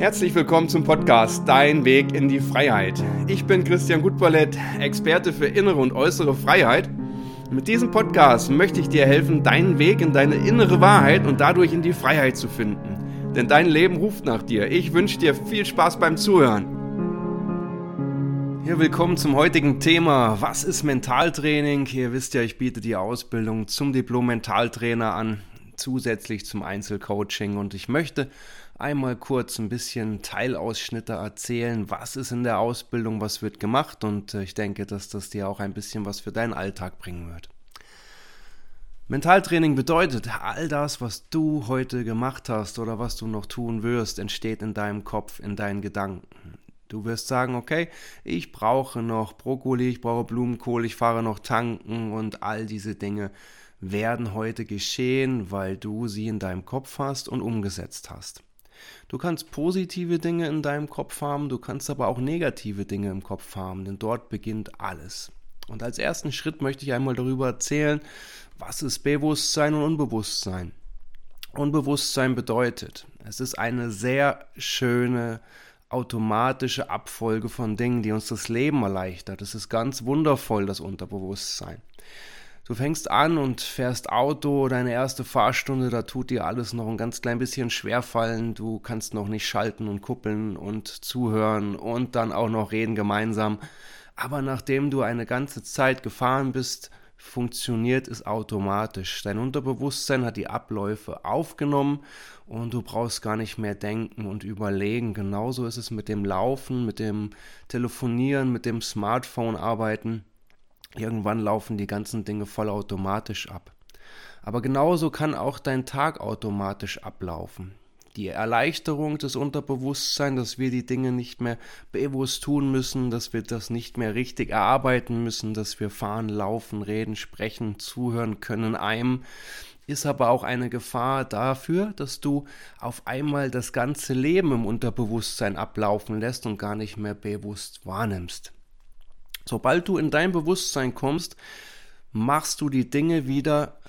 Herzlich willkommen zum Podcast Dein Weg in die Freiheit. Ich bin Christian Gutballett, Experte für innere und äußere Freiheit. Mit diesem Podcast möchte ich dir helfen, deinen Weg in deine innere Wahrheit und dadurch in die Freiheit zu finden. Denn dein Leben ruft nach dir. Ich wünsche dir viel Spaß beim Zuhören. Ja, willkommen zum heutigen Thema. Was ist Mentaltraining? Ihr wisst ja, ich biete die Ausbildung zum Diplom-Mentaltrainer an, zusätzlich zum Einzelcoaching. Und ich möchte einmal kurz ein bisschen Teilausschnitte erzählen, was ist in der Ausbildung, was wird gemacht und äh, ich denke, dass das dir auch ein bisschen was für deinen Alltag bringen wird. Mentaltraining bedeutet, all das, was du heute gemacht hast oder was du noch tun wirst, entsteht in deinem Kopf, in deinen Gedanken. Du wirst sagen, okay, ich brauche noch Brokkoli, ich brauche Blumenkohl, ich fahre noch tanken und all diese Dinge werden heute geschehen, weil du sie in deinem Kopf hast und umgesetzt hast. Du kannst positive Dinge in deinem Kopf haben, du kannst aber auch negative Dinge im Kopf haben, denn dort beginnt alles. Und als ersten Schritt möchte ich einmal darüber erzählen, was ist Bewusstsein und Unbewusstsein. Unbewusstsein bedeutet, es ist eine sehr schöne automatische Abfolge von Dingen, die uns das Leben erleichtert. Es ist ganz wundervoll, das Unterbewusstsein. Du fängst an und fährst Auto, deine erste Fahrstunde, da tut dir alles noch ein ganz klein bisschen schwer fallen. Du kannst noch nicht schalten und kuppeln und zuhören und dann auch noch reden gemeinsam. Aber nachdem du eine ganze Zeit gefahren bist, funktioniert es automatisch. Dein Unterbewusstsein hat die Abläufe aufgenommen und du brauchst gar nicht mehr denken und überlegen. Genauso ist es mit dem Laufen, mit dem Telefonieren, mit dem Smartphone arbeiten. Irgendwann laufen die ganzen Dinge vollautomatisch ab. Aber genauso kann auch dein Tag automatisch ablaufen. Die Erleichterung des Unterbewusstseins, dass wir die Dinge nicht mehr bewusst tun müssen, dass wir das nicht mehr richtig erarbeiten müssen, dass wir fahren, laufen, reden, sprechen, zuhören können einem, ist aber auch eine Gefahr dafür, dass du auf einmal das ganze Leben im Unterbewusstsein ablaufen lässt und gar nicht mehr bewusst wahrnimmst. Sobald du in dein Bewusstsein kommst, machst du die Dinge wieder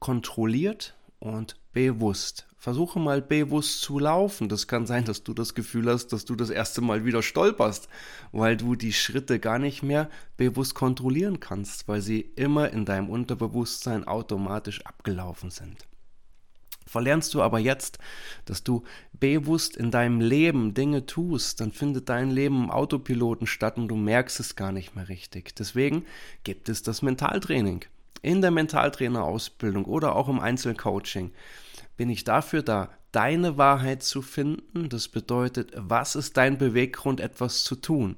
kontrolliert und bewusst. Versuche mal bewusst zu laufen. Das kann sein, dass du das Gefühl hast, dass du das erste Mal wieder stolperst, weil du die Schritte gar nicht mehr bewusst kontrollieren kannst, weil sie immer in deinem Unterbewusstsein automatisch abgelaufen sind. Verlernst du aber jetzt, dass du bewusst in deinem Leben Dinge tust, dann findet dein Leben im Autopiloten statt und du merkst es gar nicht mehr richtig. Deswegen gibt es das Mentaltraining. In der Mentaltrainerausbildung oder auch im Einzelcoaching bin ich dafür da, deine Wahrheit zu finden. Das bedeutet, was ist dein Beweggrund, etwas zu tun?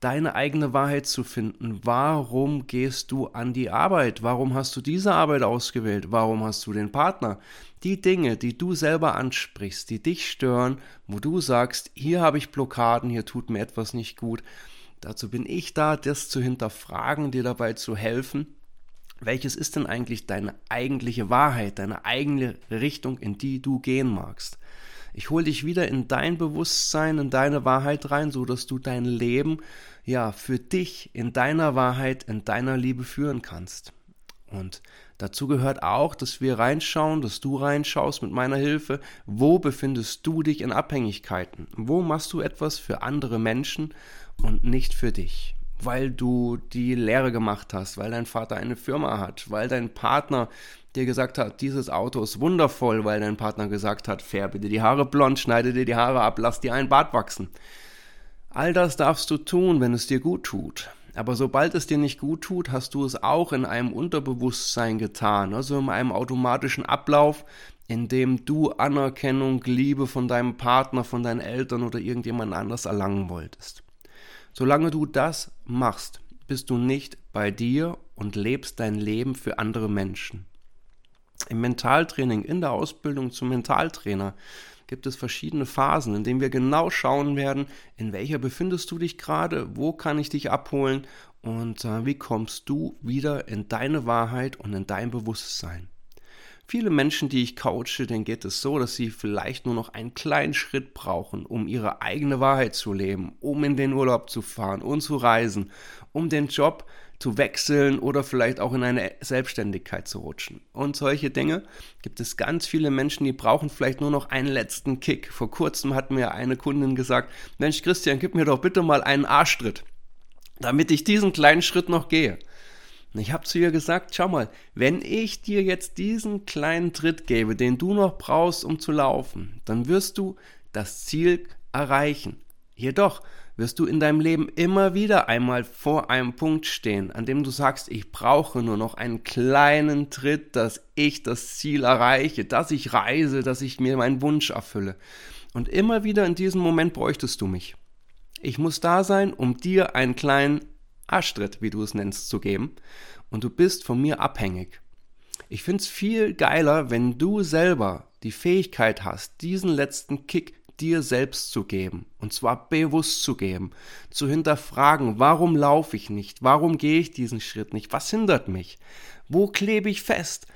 Deine eigene Wahrheit zu finden. Warum gehst du an die Arbeit? Warum hast du diese Arbeit ausgewählt? Warum hast du den Partner? Die Dinge, die du selber ansprichst, die dich stören, wo du sagst, hier habe ich Blockaden, hier tut mir etwas nicht gut. Dazu bin ich da, das zu hinterfragen, dir dabei zu helfen. Welches ist denn eigentlich deine eigentliche Wahrheit, deine eigene Richtung, in die du gehen magst? Ich hole dich wieder in dein Bewusstsein, in deine Wahrheit rein, so dass du dein Leben ja für dich in deiner Wahrheit, in deiner Liebe führen kannst. Und dazu gehört auch, dass wir reinschauen, dass du reinschaust mit meiner Hilfe, wo befindest du dich in Abhängigkeiten? Wo machst du etwas für andere Menschen und nicht für dich? Weil du die Lehre gemacht hast, weil dein Vater eine Firma hat, weil dein Partner dir gesagt hat, dieses Auto ist wundervoll, weil dein Partner gesagt hat, färbe dir die Haare blond, schneide dir die Haare ab, lass dir einen Bart wachsen. All das darfst du tun, wenn es dir gut tut. Aber sobald es dir nicht gut tut, hast du es auch in einem Unterbewusstsein getan, also in einem automatischen Ablauf, in dem du Anerkennung, Liebe von deinem Partner, von deinen Eltern oder irgendjemand anders erlangen wolltest. Solange du das machst, bist du nicht bei dir und lebst dein Leben für andere Menschen. Im Mentaltraining, in der Ausbildung zum Mentaltrainer gibt es verschiedene Phasen, in denen wir genau schauen werden, in welcher befindest du dich gerade, wo kann ich dich abholen und äh, wie kommst du wieder in deine Wahrheit und in dein Bewusstsein. Viele Menschen, die ich coache, denen geht es so, dass sie vielleicht nur noch einen kleinen Schritt brauchen, um ihre eigene Wahrheit zu leben, um in den Urlaub zu fahren und zu reisen, um den Job, zu wechseln oder vielleicht auch in eine Selbstständigkeit zu rutschen. Und solche Dinge gibt es ganz viele Menschen, die brauchen vielleicht nur noch einen letzten Kick. Vor kurzem hat mir eine Kundin gesagt, Mensch Christian, gib mir doch bitte mal einen Arschtritt, damit ich diesen kleinen Schritt noch gehe. Ich habe zu ihr gesagt, schau mal, wenn ich dir jetzt diesen kleinen Tritt gebe, den du noch brauchst, um zu laufen, dann wirst du das Ziel erreichen. Jedoch wirst du in deinem Leben immer wieder einmal vor einem Punkt stehen, an dem du sagst, ich brauche nur noch einen kleinen Tritt, dass ich das Ziel erreiche, dass ich reise, dass ich mir meinen Wunsch erfülle. Und immer wieder in diesem Moment bräuchtest du mich. Ich muss da sein, um dir einen kleinen Arschtritt, wie du es nennst, zu geben. Und du bist von mir abhängig. Ich finde es viel geiler, wenn du selber die Fähigkeit hast, diesen letzten Kick dir selbst zu geben, und zwar bewusst zu geben, zu hinterfragen, warum laufe ich nicht, warum gehe ich diesen Schritt nicht, was hindert mich, wo klebe ich fest.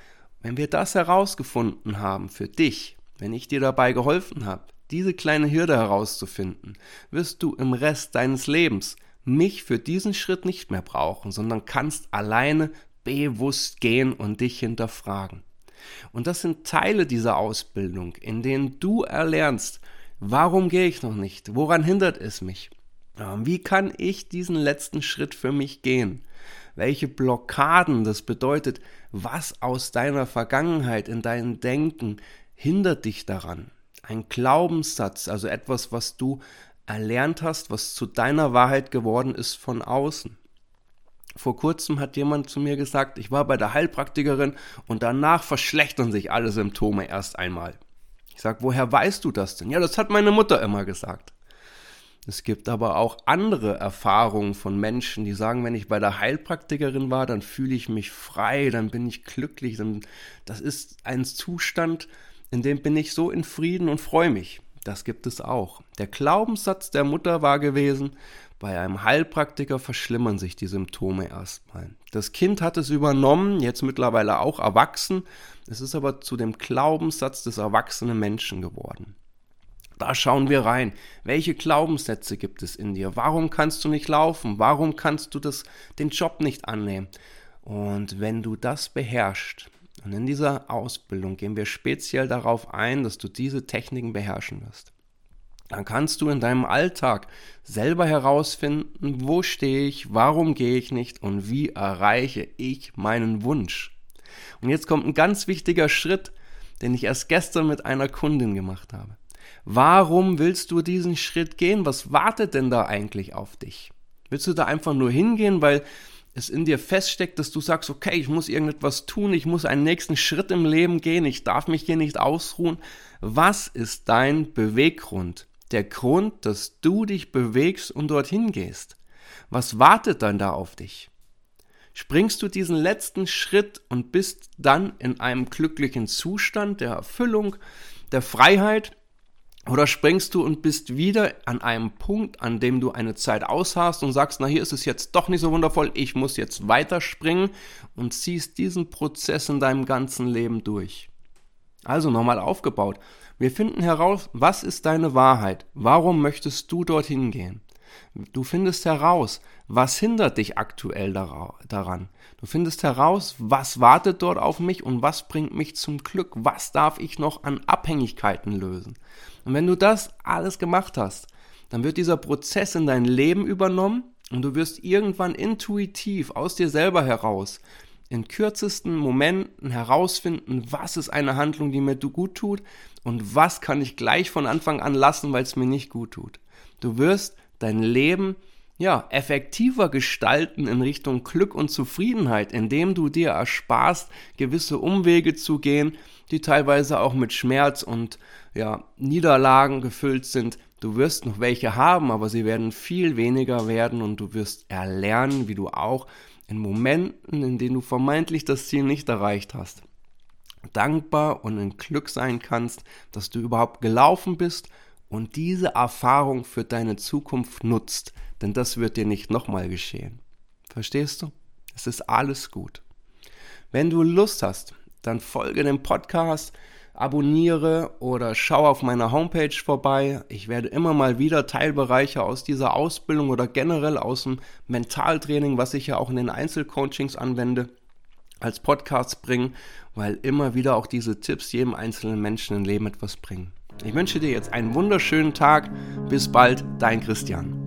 Wenn wir das herausgefunden haben für dich, wenn ich dir dabei geholfen habe, diese kleine Hürde herauszufinden, wirst du im Rest deines Lebens mich für diesen Schritt nicht mehr brauchen, sondern kannst alleine bewusst gehen und dich hinterfragen. Und das sind Teile dieser Ausbildung, in denen du erlernst, Warum gehe ich noch nicht? Woran hindert es mich? Wie kann ich diesen letzten Schritt für mich gehen? Welche Blockaden, das bedeutet, was aus deiner Vergangenheit in deinem Denken hindert dich daran? Ein Glaubenssatz, also etwas, was du erlernt hast, was zu deiner Wahrheit geworden ist von außen. Vor kurzem hat jemand zu mir gesagt, ich war bei der Heilpraktikerin und danach verschlechtern sich alle Symptome erst einmal. Ich sage, woher weißt du das denn? Ja, das hat meine Mutter immer gesagt. Es gibt aber auch andere Erfahrungen von Menschen, die sagen, wenn ich bei der Heilpraktikerin war, dann fühle ich mich frei, dann bin ich glücklich. Dann, das ist ein Zustand, in dem bin ich so in Frieden und freue mich. Das gibt es auch. Der Glaubenssatz der Mutter war gewesen, bei einem Heilpraktiker verschlimmern sich die Symptome erstmal. Das Kind hat es übernommen, jetzt mittlerweile auch erwachsen. Es ist aber zu dem Glaubenssatz des erwachsenen Menschen geworden. Da schauen wir rein. Welche Glaubenssätze gibt es in dir? Warum kannst du nicht laufen? Warum kannst du das, den Job nicht annehmen? Und wenn du das beherrschst, und in dieser Ausbildung gehen wir speziell darauf ein, dass du diese Techniken beherrschen wirst dann kannst du in deinem Alltag selber herausfinden, wo stehe ich, warum gehe ich nicht und wie erreiche ich meinen Wunsch. Und jetzt kommt ein ganz wichtiger Schritt, den ich erst gestern mit einer Kundin gemacht habe. Warum willst du diesen Schritt gehen? Was wartet denn da eigentlich auf dich? Willst du da einfach nur hingehen, weil es in dir feststeckt, dass du sagst, okay, ich muss irgendetwas tun, ich muss einen nächsten Schritt im Leben gehen, ich darf mich hier nicht ausruhen. Was ist dein Beweggrund? Der Grund, dass du dich bewegst und dorthin gehst? Was wartet dann da auf dich? Springst du diesen letzten Schritt und bist dann in einem glücklichen Zustand der Erfüllung, der Freiheit? Oder springst du und bist wieder an einem Punkt, an dem du eine Zeit ausharrst und sagst, na hier ist es jetzt doch nicht so wundervoll, ich muss jetzt weiterspringen und ziehst diesen Prozess in deinem ganzen Leben durch. Also nochmal aufgebaut. Wir finden heraus, was ist deine Wahrheit? Warum möchtest du dorthin gehen? Du findest heraus, was hindert dich aktuell daran. Du findest heraus, was wartet dort auf mich und was bringt mich zum Glück. Was darf ich noch an Abhängigkeiten lösen? Und wenn du das alles gemacht hast, dann wird dieser Prozess in dein Leben übernommen und du wirst irgendwann intuitiv aus dir selber heraus in kürzesten Momenten herausfinden, was ist eine Handlung, die mir gut tut und was kann ich gleich von Anfang an lassen, weil es mir nicht gut tut. Du wirst dein Leben ja, effektiver gestalten in Richtung Glück und Zufriedenheit, indem du dir ersparst, gewisse Umwege zu gehen, die teilweise auch mit Schmerz und ja, Niederlagen gefüllt sind. Du wirst noch welche haben, aber sie werden viel weniger werden und du wirst erlernen, wie du auch in Momenten, in denen du vermeintlich das Ziel nicht erreicht hast, dankbar und in Glück sein kannst, dass du überhaupt gelaufen bist und diese Erfahrung für deine Zukunft nutzt, denn das wird dir nicht nochmal geschehen. Verstehst du? Es ist alles gut. Wenn du Lust hast, dann folge dem Podcast, abonniere oder schau auf meiner Homepage vorbei. Ich werde immer mal wieder Teilbereiche aus dieser Ausbildung oder generell aus dem Mentaltraining, was ich ja auch in den Einzelcoachings anwende, als Podcasts bringen, weil immer wieder auch diese Tipps jedem einzelnen Menschen im Leben etwas bringen. Ich wünsche dir jetzt einen wunderschönen Tag. Bis bald, dein Christian.